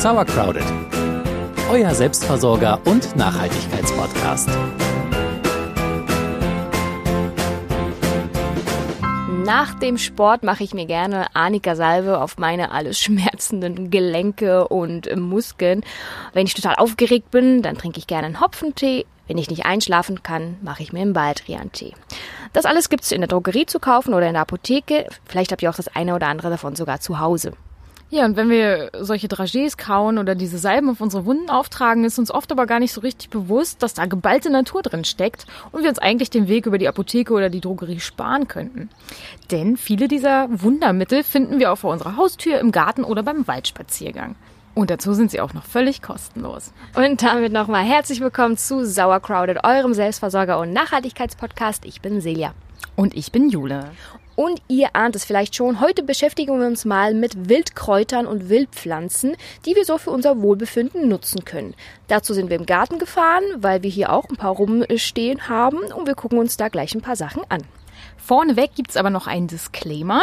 Sauercrowded, euer Selbstversorger und Nachhaltigkeitspodcast. Nach dem Sport mache ich mir gerne Arnika Salve auf meine alles schmerzenden Gelenke und Muskeln. Wenn ich total aufgeregt bin, dann trinke ich gerne einen Hopfentee. Wenn ich nicht einschlafen kann, mache ich mir einen Baldrian-Tee. Das alles gibt es in der Drogerie zu kaufen oder in der Apotheke. Vielleicht habt ihr auch das eine oder andere davon sogar zu Hause. Ja, und wenn wir solche Dragés kauen oder diese Salben auf unsere Wunden auftragen, ist uns oft aber gar nicht so richtig bewusst, dass da geballte Natur drin steckt und wir uns eigentlich den Weg über die Apotheke oder die Drogerie sparen könnten. Denn viele dieser Wundermittel finden wir auch vor unserer Haustür, im Garten oder beim Waldspaziergang. Und dazu sind sie auch noch völlig kostenlos. Und damit nochmal herzlich willkommen zu Sauercrowded, eurem Selbstversorger- und Nachhaltigkeitspodcast. Ich bin Celia. Und ich bin Jule. Und ihr ahnt es vielleicht schon, heute beschäftigen wir uns mal mit Wildkräutern und Wildpflanzen, die wir so für unser Wohlbefinden nutzen können. Dazu sind wir im Garten gefahren, weil wir hier auch ein paar rumstehen haben und wir gucken uns da gleich ein paar Sachen an. Vorneweg gibt's aber noch einen Disclaimer.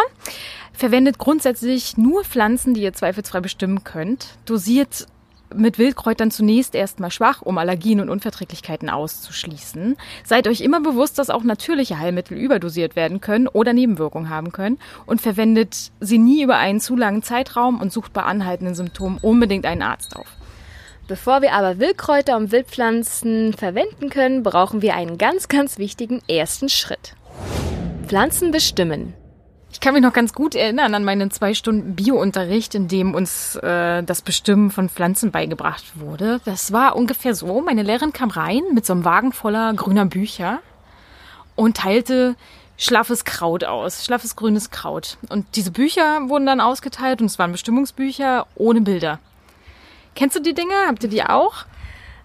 Verwendet grundsätzlich nur Pflanzen, die ihr zweifelsfrei bestimmen könnt. Dosiert mit Wildkräutern zunächst erstmal schwach, um Allergien und Unverträglichkeiten auszuschließen. Seid euch immer bewusst, dass auch natürliche Heilmittel überdosiert werden können oder Nebenwirkungen haben können und verwendet sie nie über einen zu langen Zeitraum und sucht bei anhaltenden Symptomen unbedingt einen Arzt auf. Bevor wir aber Wildkräuter und Wildpflanzen verwenden können, brauchen wir einen ganz, ganz wichtigen ersten Schritt. Pflanzen bestimmen. Ich kann mich noch ganz gut erinnern an meinen zwei Stunden Biounterricht, in dem uns äh, das Bestimmen von Pflanzen beigebracht wurde. Das war ungefähr so. Meine Lehrerin kam rein mit so einem Wagen voller grüner Bücher und teilte schlaffes Kraut aus, schlaffes grünes Kraut. Und diese Bücher wurden dann ausgeteilt und es waren Bestimmungsbücher ohne Bilder. Kennst du die Dinge? Habt ihr die auch?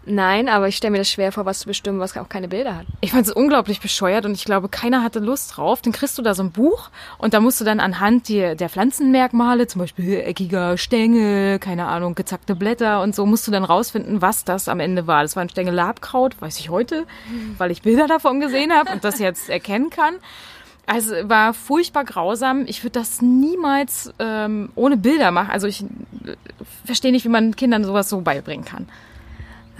Nein, aber ich stelle mir das schwer vor, was zu bestimmen, was auch keine Bilder hat. Ich fand es unglaublich bescheuert und ich glaube, keiner hatte Lust drauf. Dann kriegst du da so ein Buch und da musst du dann anhand die, der Pflanzenmerkmale, zum Beispiel eckiger Stängel, keine Ahnung, gezackte Blätter und so, musst du dann rausfinden, was das am Ende war. Das war ein Stängel Labkraut, weiß ich heute, weil ich Bilder davon gesehen habe und das jetzt erkennen kann. Also war furchtbar grausam. Ich würde das niemals ähm, ohne Bilder machen. Also ich äh, verstehe nicht, wie man Kindern sowas so beibringen kann.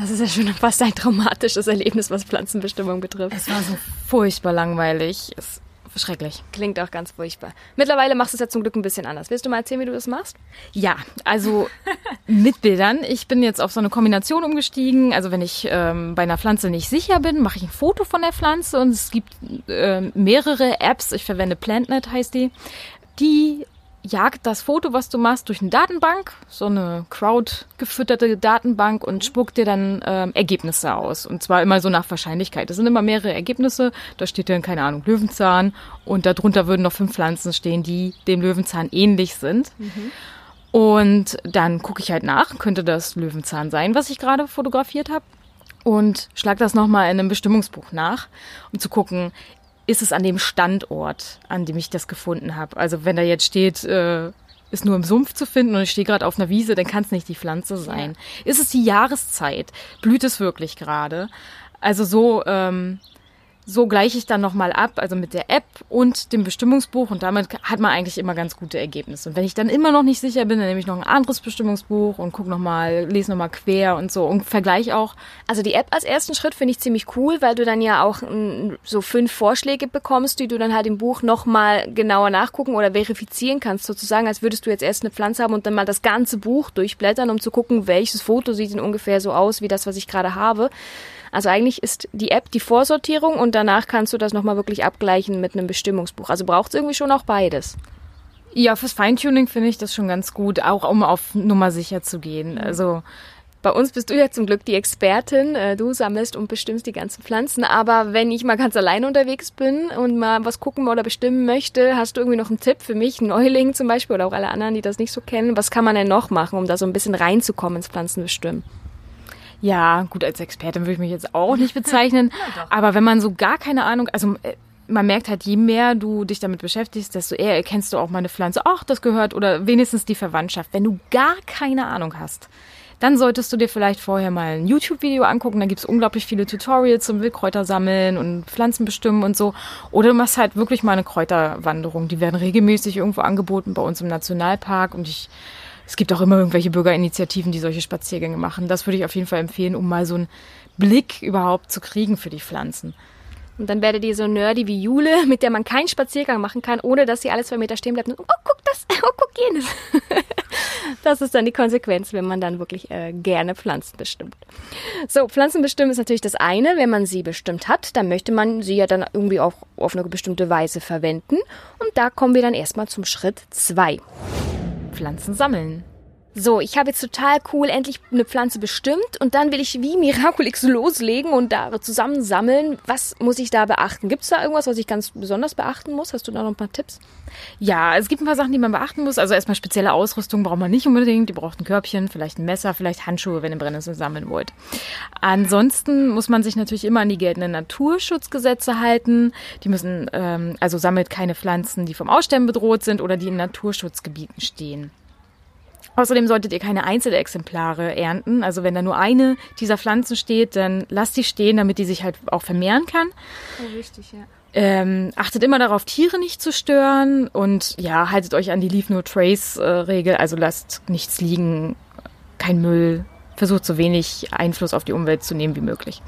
Das ist ja schon fast ein traumatisches Erlebnis, was Pflanzenbestimmung betrifft. Es war so furchtbar langweilig. Es schrecklich. Klingt auch ganz furchtbar. Mittlerweile machst du es ja zum Glück ein bisschen anders. Willst du mal erzählen, wie du das machst? Ja, also mit Bildern. Ich bin jetzt auf so eine Kombination umgestiegen. Also wenn ich ähm, bei einer Pflanze nicht sicher bin, mache ich ein Foto von der Pflanze und es gibt äh, mehrere Apps. Ich verwende PlantNet heißt die. Die jagt das Foto, was du machst, durch eine Datenbank, so eine crowd-gefütterte Datenbank und spuckt dir dann ähm, Ergebnisse aus. Und zwar immer so nach Wahrscheinlichkeit. Es sind immer mehrere Ergebnisse. Da steht dann, keine Ahnung, Löwenzahn und darunter würden noch fünf Pflanzen stehen, die dem Löwenzahn ähnlich sind. Mhm. Und dann gucke ich halt nach, könnte das Löwenzahn sein, was ich gerade fotografiert habe. Und schlag das nochmal in einem Bestimmungsbuch nach, um zu gucken, ist es an dem Standort, an dem ich das gefunden habe. Also wenn da jetzt steht, äh, ist nur im Sumpf zu finden und ich stehe gerade auf einer Wiese, dann kann es nicht die Pflanze sein. Ja. Ist es die Jahreszeit? Blüht es wirklich gerade? Also so ähm, so gleiche ich dann nochmal ab, also mit der App und dem Bestimmungsbuch und damit hat man eigentlich immer ganz gute Ergebnisse. Und wenn ich dann immer noch nicht sicher bin, dann nehme ich noch ein anderes Bestimmungsbuch und gucke nochmal, lese nochmal quer und so und vergleiche auch. Also die App als ersten Schritt finde ich ziemlich cool, weil du dann ja auch so fünf Vorschläge bekommst, die du dann halt im Buch nochmal genauer nachgucken oder verifizieren kannst, sozusagen, als würdest du jetzt erst eine Pflanze haben und dann mal das ganze Buch durchblättern, um zu gucken, welches Foto sieht denn ungefähr so aus wie das, was ich gerade habe. Also eigentlich ist die App die Vorsortierung und danach kannst du das nochmal wirklich abgleichen mit einem Bestimmungsbuch. Also braucht es irgendwie schon auch beides. Ja, fürs Feintuning finde ich das schon ganz gut, auch um auf Nummer sicher zu gehen. Also bei uns bist du ja zum Glück die Expertin. Äh, du sammelst und bestimmst die ganzen Pflanzen. Aber wenn ich mal ganz allein unterwegs bin und mal was gucken oder bestimmen möchte, hast du irgendwie noch einen Tipp für mich, Neuling zum Beispiel oder auch alle anderen, die das nicht so kennen? Was kann man denn noch machen, um da so ein bisschen reinzukommen ins Pflanzenbestimmen? Ja, gut, als Expertin würde ich mich jetzt auch nicht bezeichnen. ja, aber wenn man so gar keine Ahnung, also äh, man merkt halt, je mehr du dich damit beschäftigst, desto eher erkennst du auch mal eine Pflanze, ach, das gehört oder wenigstens die Verwandtschaft. Wenn du gar keine Ahnung hast, dann solltest du dir vielleicht vorher mal ein YouTube-Video angucken. Da gibt's unglaublich viele Tutorials zum Wildkräuter sammeln und Pflanzen bestimmen und so. Oder du machst halt wirklich mal eine Kräuterwanderung. Die werden regelmäßig irgendwo angeboten bei uns im Nationalpark und ich es gibt auch immer irgendwelche Bürgerinitiativen, die solche Spaziergänge machen. Das würde ich auf jeden Fall empfehlen, um mal so einen Blick überhaupt zu kriegen für die Pflanzen. Und dann werdet ihr so nerdy wie Jule, mit der man keinen Spaziergang machen kann, ohne dass sie alle zwei Meter stehen bleibt und, oh, guck das, oh, guck jenes. das ist dann die Konsequenz, wenn man dann wirklich äh, gerne Pflanzen bestimmt. So, Pflanzen bestimmen ist natürlich das eine. Wenn man sie bestimmt hat, dann möchte man sie ja dann irgendwie auch auf eine bestimmte Weise verwenden. Und da kommen wir dann erstmal zum Schritt zwei. Pflanzen sammeln. So, ich habe jetzt total cool endlich eine Pflanze bestimmt und dann will ich wie Miraculix loslegen und da zusammen sammeln. Was muss ich da beachten? Gibt es da irgendwas, was ich ganz besonders beachten muss? Hast du da noch ein paar Tipps? Ja, es gibt ein paar Sachen, die man beachten muss. Also erstmal spezielle Ausrüstung braucht man nicht unbedingt. Die braucht ein Körbchen, vielleicht ein Messer, vielleicht Handschuhe, wenn ihr Brennnessel sammeln wollt. Ansonsten muss man sich natürlich immer an die geltenden Naturschutzgesetze halten. Die müssen, ähm, also sammelt keine Pflanzen, die vom Aussterben bedroht sind oder die in Naturschutzgebieten stehen. Außerdem solltet ihr keine Einzelexemplare ernten. Also wenn da nur eine dieser Pflanzen steht, dann lasst die stehen, damit die sich halt auch vermehren kann. Oh, wichtig, ja. Ähm, achtet immer darauf, Tiere nicht zu stören und ja, haltet euch an die Leave No Trace äh, Regel. Also lasst nichts liegen, kein Müll. Versucht so wenig Einfluss auf die Umwelt zu nehmen wie möglich.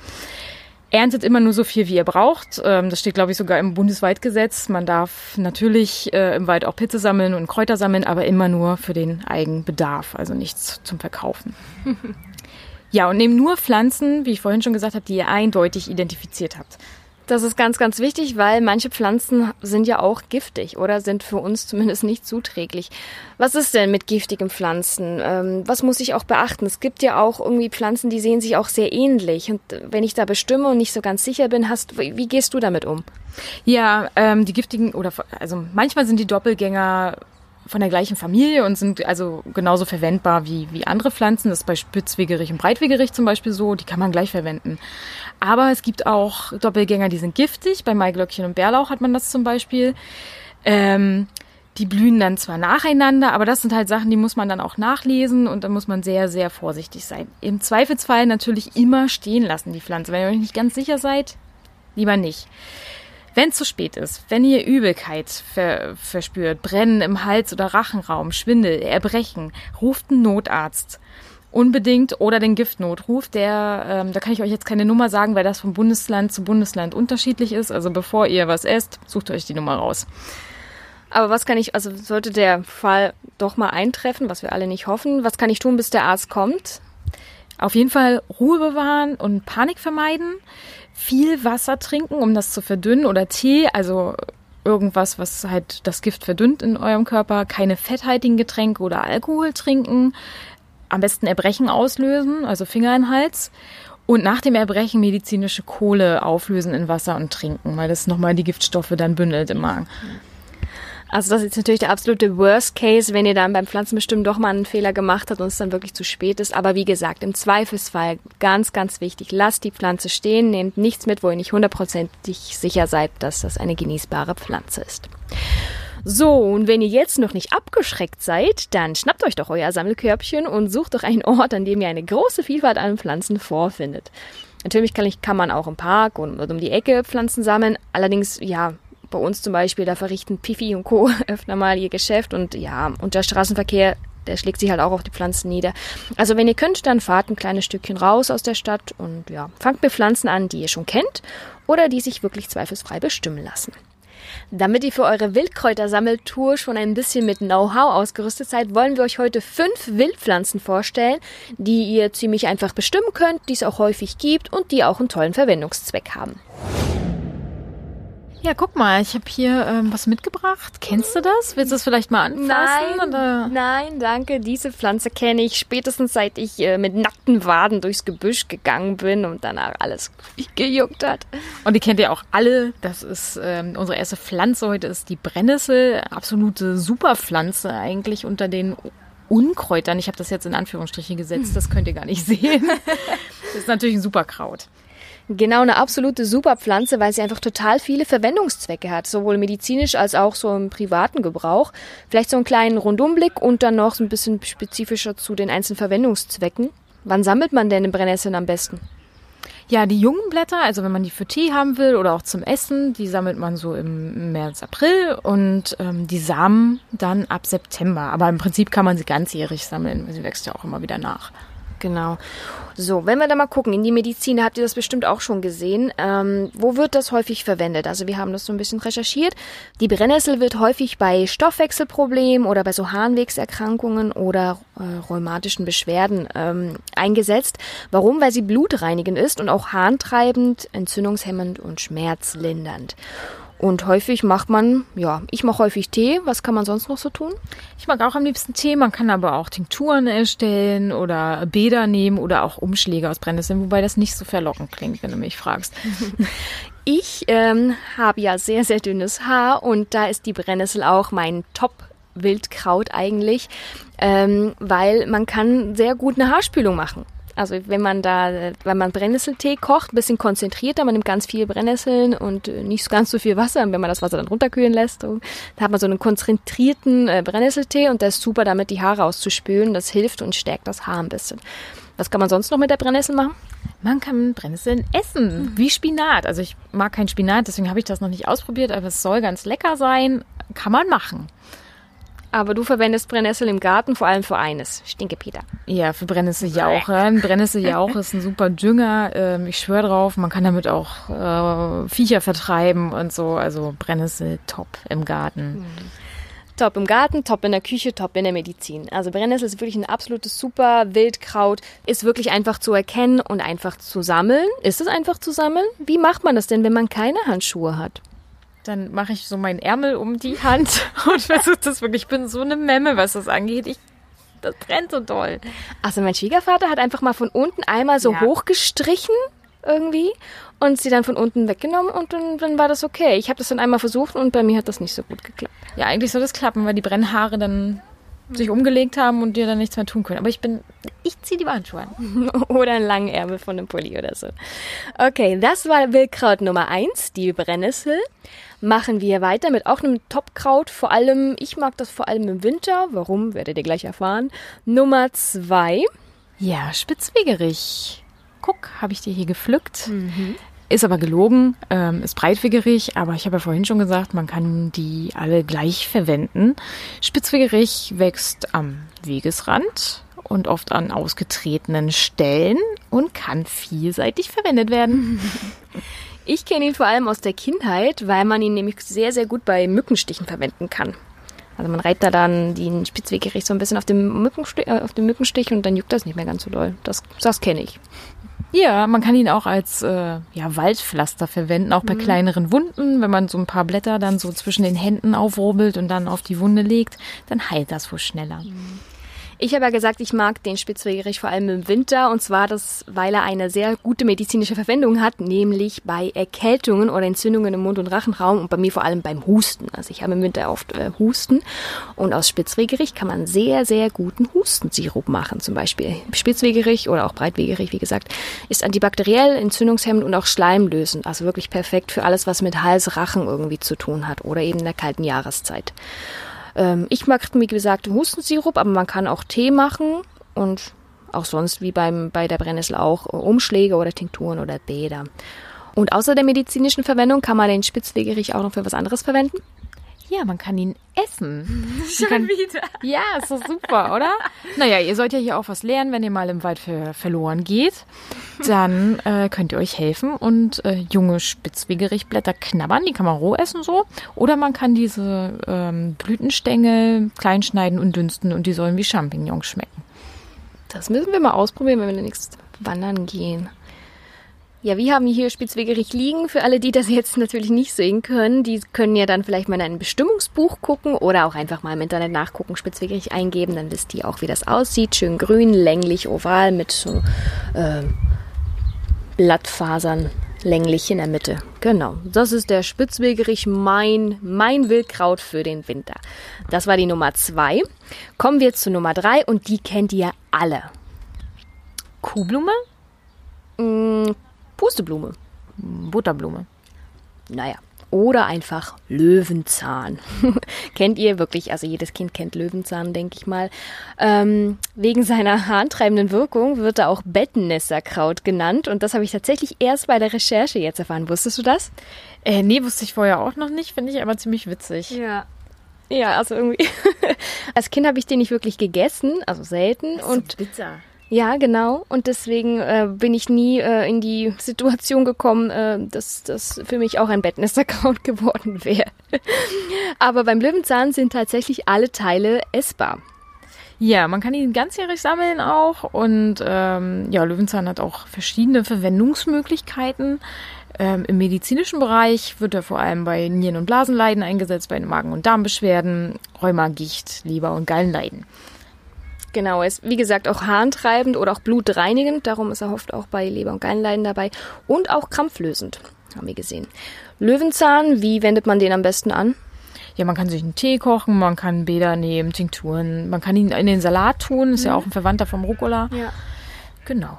Erntet immer nur so viel, wie ihr braucht. Ähm, das steht, glaube ich, sogar im Bundeswaldgesetz. Man darf natürlich äh, im Wald auch Pilze sammeln und Kräuter sammeln, aber immer nur für den Eigenbedarf, also nichts zum Verkaufen. ja, und nehmt nur Pflanzen, wie ich vorhin schon gesagt habe, die ihr eindeutig identifiziert habt. Das ist ganz, ganz wichtig, weil manche Pflanzen sind ja auch giftig oder sind für uns zumindest nicht zuträglich. Was ist denn mit giftigen Pflanzen? Ähm, was muss ich auch beachten? Es gibt ja auch irgendwie Pflanzen, die sehen sich auch sehr ähnlich. Und wenn ich da bestimme und nicht so ganz sicher bin, hast, wie gehst du damit um? Ja, ähm, die giftigen oder also manchmal sind die Doppelgänger von der gleichen Familie und sind also genauso verwendbar wie, wie andere Pflanzen. Das ist bei Spitzwegerich und Breitwegerich zum Beispiel so, die kann man gleich verwenden. Aber es gibt auch Doppelgänger, die sind giftig. Bei Maiglöckchen und Bärlauch hat man das zum Beispiel. Ähm, die blühen dann zwar nacheinander, aber das sind halt Sachen, die muss man dann auch nachlesen und da muss man sehr, sehr vorsichtig sein. Im Zweifelsfall natürlich immer stehen lassen, die Pflanze. Wenn ihr euch nicht ganz sicher seid, lieber nicht. Wenn es zu spät ist, wenn ihr Übelkeit ver verspürt, Brennen im Hals- oder Rachenraum, Schwindel, Erbrechen, ruft einen Notarzt. Unbedingt oder den Giftnotruf, der, ähm, da kann ich euch jetzt keine Nummer sagen, weil das von Bundesland zu Bundesland unterschiedlich ist. Also bevor ihr was esst, sucht euch die Nummer raus. Aber was kann ich, also sollte der Fall doch mal eintreffen, was wir alle nicht hoffen, was kann ich tun, bis der Arzt kommt? Auf jeden Fall Ruhe bewahren und Panik vermeiden viel Wasser trinken, um das zu verdünnen oder Tee, also irgendwas, was halt das Gift verdünnt in eurem Körper, keine fetthaltigen Getränke oder Alkohol trinken, am besten Erbrechen auslösen, also Finger in den Hals. Und nach dem Erbrechen medizinische Kohle auflösen in Wasser und trinken, weil das nochmal die Giftstoffe dann bündelt im Magen. Also das ist natürlich der absolute Worst Case, wenn ihr dann beim Pflanzenbestimmen doch mal einen Fehler gemacht habt und es dann wirklich zu spät ist. Aber wie gesagt, im Zweifelsfall ganz, ganz wichtig, lasst die Pflanze stehen, nehmt nichts mit, wo ihr nicht hundertprozentig sicher seid, dass das eine genießbare Pflanze ist. So, und wenn ihr jetzt noch nicht abgeschreckt seid, dann schnappt euch doch euer Sammelkörbchen und sucht doch einen Ort, an dem ihr eine große Vielfalt an Pflanzen vorfindet. Natürlich kann, ich, kann man auch im Park und um die Ecke Pflanzen sammeln. Allerdings, ja, bei uns zum Beispiel, da verrichten Pifi und Co. öfter mal ihr Geschäft und ja, und der Straßenverkehr, der schlägt sich halt auch auf die Pflanzen nieder. Also wenn ihr könnt, dann fahrt ein kleines Stückchen raus aus der Stadt und ja, fangt mit Pflanzen an, die ihr schon kennt oder die sich wirklich zweifelsfrei bestimmen lassen. Damit ihr für eure Wildkräutersammeltour schon ein bisschen mit Know-how ausgerüstet seid, wollen wir euch heute fünf Wildpflanzen vorstellen, die ihr ziemlich einfach bestimmen könnt, die es auch häufig gibt und die auch einen tollen Verwendungszweck haben. Ja, guck mal, ich habe hier ähm, was mitgebracht. Kennst du das? Willst du es vielleicht mal anfassen? Nein, oder? nein, danke. Diese Pflanze kenne ich spätestens seit ich äh, mit nackten Waden durchs Gebüsch gegangen bin und danach alles gejuckt hat. Und die kennt ihr auch alle. Das ist ähm, unsere erste Pflanze heute ist die Brennnessel. Absolute Superpflanze eigentlich unter den Unkräutern. Ich habe das jetzt in Anführungsstriche gesetzt. Das könnt ihr gar nicht sehen. Das ist natürlich ein Superkraut. Genau, eine absolute Superpflanze, weil sie einfach total viele Verwendungszwecke hat, sowohl medizinisch als auch so im privaten Gebrauch. Vielleicht so einen kleinen Rundumblick und dann noch so ein bisschen spezifischer zu den einzelnen Verwendungszwecken. Wann sammelt man denn eine Brennnessel am besten? Ja, die jungen Blätter, also wenn man die für Tee haben will oder auch zum Essen, die sammelt man so im März, April und ähm, die Samen dann ab September. Aber im Prinzip kann man sie ganzjährig sammeln, weil sie wächst ja auch immer wieder nach. Genau. So, wenn wir da mal gucken, in die Medizin, habt ihr das bestimmt auch schon gesehen. Ähm, wo wird das häufig verwendet? Also wir haben das so ein bisschen recherchiert. Die Brennnessel wird häufig bei Stoffwechselproblemen oder bei so Harnwegserkrankungen oder äh, rheumatischen Beschwerden ähm, eingesetzt. Warum? Weil sie blutreinigend ist und auch harntreibend, entzündungshemmend und schmerzlindernd. Und häufig macht man, ja, ich mache häufig Tee. Was kann man sonst noch so tun? Ich mag auch am liebsten Tee. Man kann aber auch Tinkturen erstellen oder Bäder nehmen oder auch Umschläge aus Brennnesseln, wobei das nicht so verlockend klingt, wenn du mich fragst. Ich ähm, habe ja sehr, sehr dünnes Haar und da ist die Brennnessel auch mein Top Wildkraut eigentlich, ähm, weil man kann sehr gut eine Haarspülung machen. Also wenn man da, wenn man Brennnesseltee kocht, ein bisschen konzentrierter, man nimmt ganz viele Brennnesseln und äh, nicht ganz so viel Wasser, wenn man das Wasser dann runterkühlen lässt, so, da hat man so einen konzentrierten äh, Brennnesseltee und der ist super, damit die Haare auszuspülen. Das hilft und stärkt das Haar ein bisschen. Was kann man sonst noch mit der Brennnessel machen? Man kann Brennnesseln essen, wie Spinat. Also ich mag kein Spinat, deswegen habe ich das noch nicht ausprobiert, aber es soll ganz lecker sein. Kann man machen. Aber du verwendest Brennnessel im Garten vor allem für eines, Stinkepeter. Ja, für Brennnesseljauch. Ja. Brennnesseljauch ist ein super Dünger. Ähm, ich schwöre drauf, man kann damit auch äh, Viecher vertreiben und so. Also Brennnessel top im Garten. Mhm. Top im Garten, top in der Küche, top in der Medizin. Also Brennnessel ist wirklich ein absolutes super Wildkraut. Ist wirklich einfach zu erkennen und einfach zu sammeln. Ist es einfach zu sammeln? Wie macht man das denn, wenn man keine Handschuhe hat? Dann mache ich so meinen Ärmel um die Hand und versuche das wirklich. Ich bin so eine Memme, was das angeht. Ich, das brennt so doll. Also mein Schwiegervater hat einfach mal von unten einmal so ja. hochgestrichen irgendwie und sie dann von unten weggenommen und dann, dann war das okay. Ich habe das dann einmal versucht und bei mir hat das nicht so gut geklappt. Ja, eigentlich soll das klappen, weil die Brennhaare dann sich umgelegt haben und dir dann nichts mehr tun können. Aber ich bin, ich ziehe die Handschuhe an. oder einen langen Ärmel von einem Pulli oder so. Okay, das war Wildkraut Nummer eins, die Brennnessel. Machen wir weiter mit auch einem Topkraut. Vor allem, ich mag das vor allem im Winter. Warum, werdet ihr gleich erfahren. Nummer zwei. Ja, Spitzwegerich. Guck, habe ich dir hier gepflückt. Mhm. Ist aber gelogen, ähm, ist breitwigerig, aber ich habe ja vorhin schon gesagt, man kann die alle gleich verwenden. Spitzwegerich wächst am Wegesrand und oft an ausgetretenen Stellen und kann vielseitig verwendet werden. Ich kenne ihn vor allem aus der Kindheit, weil man ihn nämlich sehr, sehr gut bei Mückenstichen verwenden kann. Also man reibt da dann den Spitzwegerich so ein bisschen auf dem, Mückenstich, äh, auf dem Mückenstich und dann juckt das nicht mehr ganz so doll. Das, das kenne ich. Ja, man kann ihn auch als äh, ja, Waldpflaster verwenden, auch bei mhm. kleineren Wunden. Wenn man so ein paar Blätter dann so zwischen den Händen aufrubbelt und dann auf die Wunde legt, dann heilt das wohl schneller. Mhm. Ich habe ja gesagt, ich mag den Spitzwegerich vor allem im Winter und zwar das, weil er eine sehr gute medizinische Verwendung hat, nämlich bei Erkältungen oder Entzündungen im Mund- und Rachenraum und bei mir vor allem beim Husten. Also ich habe im Winter oft äh, Husten und aus Spitzwegerich kann man sehr, sehr guten Hustensirup machen. Zum Beispiel Spitzwegerich oder auch Breitwegerich, wie gesagt, ist antibakteriell, entzündungshemmend und auch schleimlösend. Also wirklich perfekt für alles, was mit Hals, Rachen irgendwie zu tun hat oder eben in der kalten Jahreszeit. Ähm, ich mag, wie gesagt, Hustensirup, aber man kann auch Tee machen und auch sonst wie beim, bei der Brennnessel auch Umschläge oder Tinkturen oder Bäder. Und außer der medizinischen Verwendung kann man den Spitzwegerich auch noch für was anderes verwenden? Ja, man kann ihn essen. Schon kann, wieder. Ja, ist doch super, oder? naja, ihr sollt ja hier auch was lernen, wenn ihr mal im Wald ver verloren geht. Dann äh, könnt ihr euch helfen und äh, junge Spitzwegerichblätter knabbern. Die kann man roh essen so. Oder man kann diese ähm, Blütenstängel klein schneiden und dünsten und die sollen wie Champignons schmecken. Das müssen wir mal ausprobieren, wenn wir demnächst wandern gehen. Ja, wir haben hier Spitzwegerich liegen. Für alle, die das jetzt natürlich nicht sehen können, die können ja dann vielleicht mal in ein Bestimmungsbuch gucken oder auch einfach mal im Internet nachgucken, Spitzwegerich eingeben, dann wisst ihr auch, wie das aussieht. Schön grün, länglich, oval mit so äh, Blattfasern länglich in der Mitte. Genau, das ist der Spitzwegerich, mein, mein Wildkraut für den Winter. Das war die Nummer zwei. Kommen wir zu Nummer drei und die kennt ihr alle. Kuhblume? Mm, Pusteblume. Butterblume. Naja, oder einfach Löwenzahn. kennt ihr wirklich, also jedes Kind kennt Löwenzahn, denke ich mal. Ähm, wegen seiner harntreibenden Wirkung wird er auch Bettennässerkraut genannt und das habe ich tatsächlich erst bei der Recherche jetzt erfahren. Wusstest du das? Äh, nee, wusste ich vorher auch noch nicht, finde ich aber ziemlich witzig. Ja. Ja, also irgendwie. Als Kind habe ich den nicht wirklich gegessen, also selten. und bitter. Ja, genau. Und deswegen äh, bin ich nie äh, in die Situation gekommen, äh, dass das für mich auch ein Bettnester-Account geworden wäre. Aber beim Löwenzahn sind tatsächlich alle Teile essbar. Ja, man kann ihn ganzjährig sammeln auch. Und ähm, ja, Löwenzahn hat auch verschiedene Verwendungsmöglichkeiten. Ähm, Im medizinischen Bereich wird er vor allem bei Nieren- und Blasenleiden eingesetzt, bei Magen- und Darmbeschwerden, Rheuma, Gicht, Leber- und Gallenleiden. Genau, er ist wie gesagt auch harntreibend oder auch blutreinigend, darum ist er oft auch bei Leber- und Gallenleiden dabei und auch krampflösend, haben wir gesehen. Löwenzahn, wie wendet man den am besten an? Ja, man kann sich einen Tee kochen, man kann Bäder nehmen, Tinkturen, man kann ihn in den Salat tun, ist ja auch ein Verwandter vom Rucola. Ja. Genau.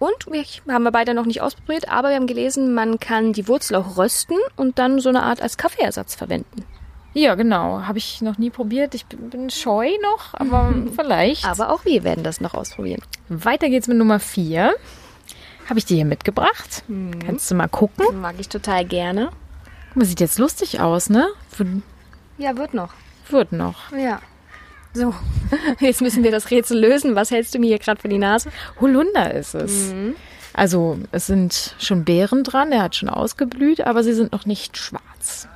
Und wir haben wir beide noch nicht ausprobiert, aber wir haben gelesen, man kann die Wurzel auch rösten und dann so eine Art als Kaffeeersatz verwenden. Ja, genau. Habe ich noch nie probiert. Ich bin, bin scheu noch, aber vielleicht. Aber auch wir werden das noch ausprobieren. Weiter geht's mit Nummer vier. Habe ich dir hier mitgebracht. Kannst du mal gucken. Mag ich total gerne. Guck mal, sieht jetzt lustig aus, ne? Ja, wird noch. Wird noch. Ja. So, jetzt müssen wir das Rätsel lösen. Was hältst du mir hier gerade vor die Nase? Holunder ist es. Also es sind schon Beeren dran, er hat schon ausgeblüht, aber sie sind noch nicht schwarz.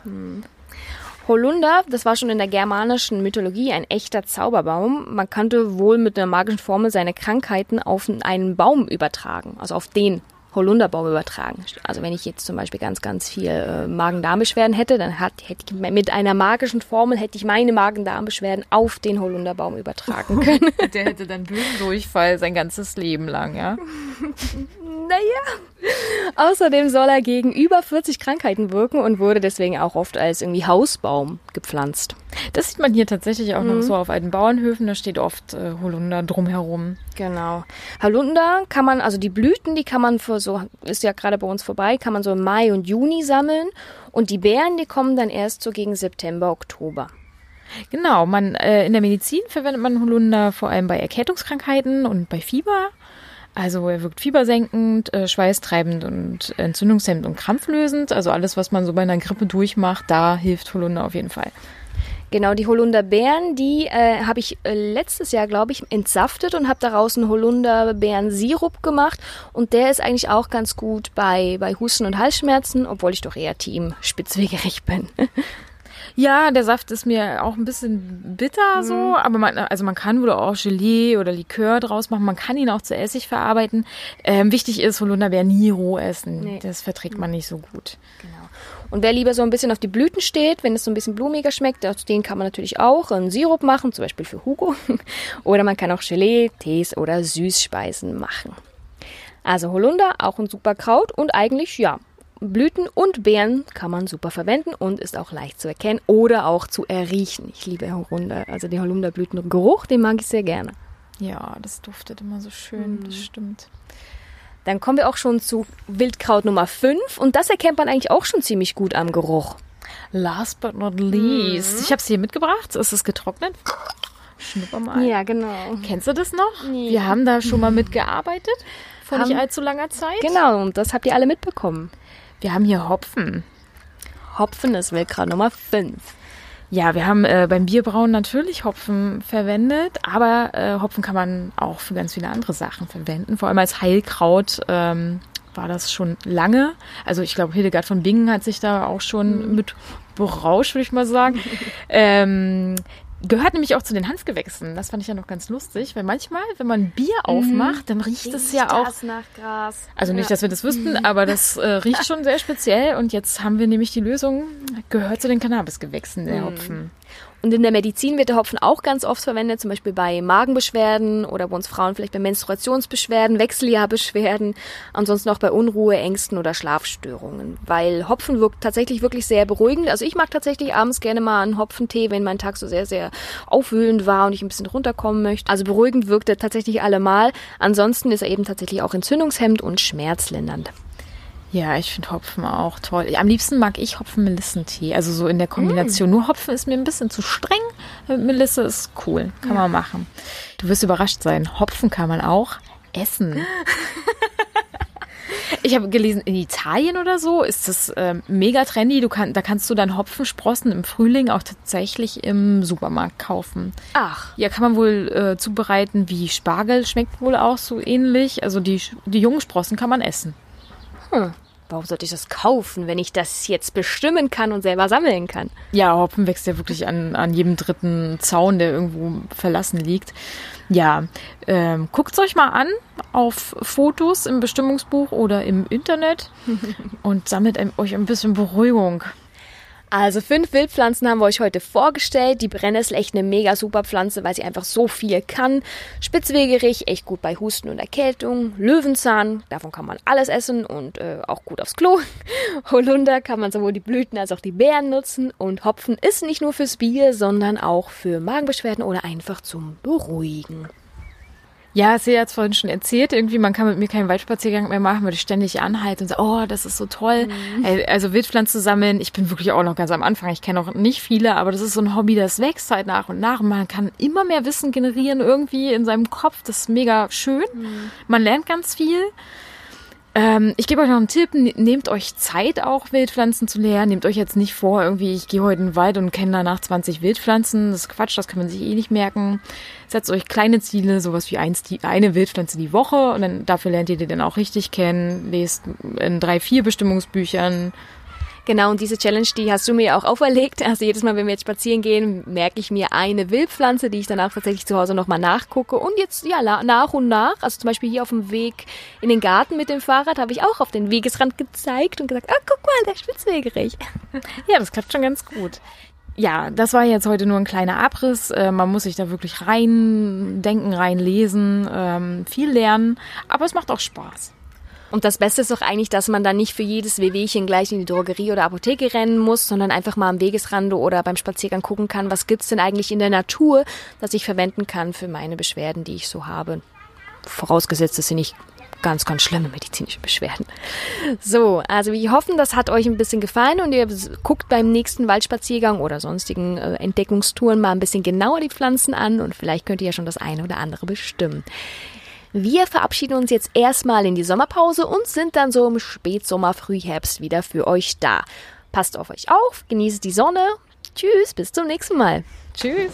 Holunder, das war schon in der germanischen Mythologie ein echter Zauberbaum. Man konnte wohl mit einer magischen Formel seine Krankheiten auf einen Baum übertragen, also auf den Holunderbaum übertragen. Also wenn ich jetzt zum Beispiel ganz, ganz viel äh, Magen-Darm-Beschwerden hätte, dann hat, hätte ich mit einer magischen Formel hätte ich meine Magen-Darm-Beschwerden auf den Holunderbaum übertragen können. Der hätte dann Böendurchfall sein ganzes Leben lang, ja? Naja. Außerdem soll er gegen über 40 Krankheiten wirken und wurde deswegen auch oft als irgendwie Hausbaum gepflanzt. Das sieht man hier tatsächlich auch noch so auf alten Bauernhöfen, da steht oft äh, Holunder drumherum. Genau. Holunder kann man, also die Blüten, die kann man für so, ist ja gerade bei uns vorbei, kann man so im Mai und Juni sammeln. Und die Beeren, die kommen dann erst so gegen September, Oktober. Genau, man äh, in der Medizin verwendet man Holunder vor allem bei Erkältungskrankheiten und bei Fieber. Also er wirkt fiebersenkend, äh, schweißtreibend und entzündungshemmend und krampflösend. Also alles, was man so bei einer Grippe durchmacht, da hilft Holunder auf jeden Fall. Genau, die Holunderbeeren, die äh, habe ich äh, letztes Jahr, glaube ich, entsaftet und habe daraus einen Holunderbeeren-Sirup gemacht. Und der ist eigentlich auch ganz gut bei, bei Husten und Halsschmerzen, obwohl ich doch eher Team Spitzwegerich bin. Ja, der Saft ist mir auch ein bisschen bitter so, aber man, also man kann wohl auch Gelee oder Likör draus machen. Man kann ihn auch zu Essig verarbeiten. Ähm, wichtig ist, Holunderbeeren nie roh essen. Nee. Das verträgt man nicht so gut. Genau. Und wer lieber so ein bisschen auf die Blüten steht, wenn es so ein bisschen blumiger schmeckt, aus denen kann man natürlich auch einen Sirup machen, zum Beispiel für Hugo. Oder man kann auch Gelee, Tees oder Süßspeisen machen. Also Holunder, auch ein super Kraut und eigentlich, ja, Blüten und Beeren kann man super verwenden und ist auch leicht zu erkennen oder auch zu erriechen. Ich liebe Holunder, also die Holunderblütengeruch, den mag ich sehr gerne. Ja, das duftet immer so schön, das stimmt. Dann kommen wir auch schon zu Wildkraut Nummer 5 und das erkennt man eigentlich auch schon ziemlich gut am Geruch. Last but not least. Ich habe es hier mitgebracht. Es ist getrocknet. Schnupper mal. genau. Kennst du das noch? Nee. Wir haben da schon mal mitgearbeitet. Vor nicht Haben- allzu langer Zeit. Genau, und das habt ihr alle mitbekommen. Wir haben hier Hopfen. Hopfen ist Wildkraut Nummer 5. Ja, wir haben äh, beim Bierbrauen natürlich Hopfen verwendet, aber äh, Hopfen kann man auch für ganz viele andere Sachen verwenden. Vor allem als Heilkraut ähm, war das schon lange. Also ich glaube, Hildegard von Bingen hat sich da auch schon mit berauscht, würde ich mal sagen. ähm, gehört nämlich auch zu den Hanfgewächsen. Das fand ich ja noch ganz lustig, weil manchmal, wenn man Bier aufmacht, dann riecht es ja auch nach Gras. also nicht, dass wir das wüssten, aber das äh, riecht schon sehr speziell. Und jetzt haben wir nämlich die Lösung, gehört zu den Cannabisgewächsen, der Hopfen. Und in der Medizin wird der Hopfen auch ganz oft verwendet, zum Beispiel bei Magenbeschwerden oder bei uns Frauen vielleicht bei Menstruationsbeschwerden, Wechseljahrbeschwerden, ansonsten auch bei Unruhe, Ängsten oder Schlafstörungen. Weil Hopfen wirkt tatsächlich wirklich sehr beruhigend. Also ich mag tatsächlich abends gerne mal einen Hopfentee, wenn mein Tag so sehr, sehr aufwühlend war und ich ein bisschen runterkommen möchte. Also beruhigend wirkt er tatsächlich allemal. Ansonsten ist er eben tatsächlich auch entzündungshemmend und schmerzlindernd. Ja, ich finde Hopfen auch toll. Am liebsten mag ich Hopfen-Melissentee. Also so in der Kombination. Mm. Nur Hopfen ist mir ein bisschen zu streng. Melisse ist cool. Kann ja. man machen. Du wirst überrascht sein. Hopfen kann man auch essen. Ich habe gelesen, in Italien oder so ist das äh, mega trendy. Du kann, da kannst du dann Hopfensprossen im Frühling auch tatsächlich im Supermarkt kaufen. Ach. Ja, kann man wohl äh, zubereiten wie Spargel, schmeckt wohl auch so ähnlich. Also die, die jungen Sprossen kann man essen. Hm. Warum sollte ich das kaufen, wenn ich das jetzt bestimmen kann und selber sammeln kann? Ja, Hopfen wächst ja wirklich an, an jedem dritten Zaun, der irgendwo verlassen liegt. Ja, ähm, guckt euch mal an auf Fotos im Bestimmungsbuch oder im Internet und sammelt euch ein bisschen Beruhigung. Also fünf Wildpflanzen haben wir euch heute vorgestellt. Die Brennnessel echt eine mega super Pflanze, weil sie einfach so viel kann. Spitzwegerich, echt gut bei Husten und Erkältung. Löwenzahn, davon kann man alles essen und äh, auch gut aufs Klo. Holunder kann man sowohl die Blüten als auch die Beeren nutzen. Und Hopfen ist nicht nur fürs Bier, sondern auch für Magenbeschwerden oder einfach zum Beruhigen. Ja, sie hat es vorhin schon erzählt, irgendwie, man kann mit mir keinen Waldspaziergang mehr machen, weil ich ständig anhalte und so, oh, das ist so toll. Mhm. Also Wildpflanzen sammeln, ich bin wirklich auch noch ganz am Anfang, ich kenne auch nicht viele, aber das ist so ein Hobby, das wächst halt nach und nach. Und man kann immer mehr Wissen generieren irgendwie in seinem Kopf, das ist mega schön. Mhm. Man lernt ganz viel. Ähm, ich gebe euch noch einen Tipp, nehmt euch Zeit auch Wildpflanzen zu lernen. Nehmt euch jetzt nicht vor, irgendwie, ich gehe heute in den Wald und kenne danach 20 Wildpflanzen. Das ist Quatsch, das kann man sich eh nicht merken. Setzt euch kleine Ziele, sowas wie eins, die, eine Wildpflanze die Woche und dann dafür lernt ihr die dann auch richtig kennen. Lest in drei, vier Bestimmungsbüchern Genau, und diese Challenge, die hast du mir auch auferlegt. Also jedes Mal, wenn wir jetzt spazieren gehen, merke ich mir eine Wildpflanze, die ich danach tatsächlich zu Hause nochmal nachgucke. Und jetzt, ja, nach und nach, also zum Beispiel hier auf dem Weg in den Garten mit dem Fahrrad, habe ich auch auf den Wegesrand gezeigt und gesagt, ah, guck mal, der Spitzwegerich. Ja, das klappt schon ganz gut ja, das war jetzt heute nur ein kleiner Abriss. Äh, man muss sich da wirklich rein denken, rein lesen, ähm, viel lernen, aber es macht auch Spaß. Und das Beste ist doch eigentlich, dass man dann nicht für jedes Wehwehchen gleich in die Drogerie oder Apotheke rennen muss, sondern einfach mal am Wegesrande oder beim Spaziergang gucken kann, was gibt's denn eigentlich in der Natur, das ich verwenden kann für meine Beschwerden, die ich so habe. Vorausgesetzt, das sind nicht ganz, ganz schlimme medizinische Beschwerden. So, also wir hoffen, das hat euch ein bisschen gefallen und ihr guckt beim nächsten Waldspaziergang oder sonstigen äh, Entdeckungstouren mal ein bisschen genauer die Pflanzen an und vielleicht könnt ihr ja schon das eine oder andere bestimmen. Wir verabschieden uns jetzt erstmal in die Sommerpause und sind dann so im Spätsommer, Frühherbst wieder für euch da. Passt auf euch auf, genießt die Sonne. Tschüss, bis zum nächsten Mal. Tschüss.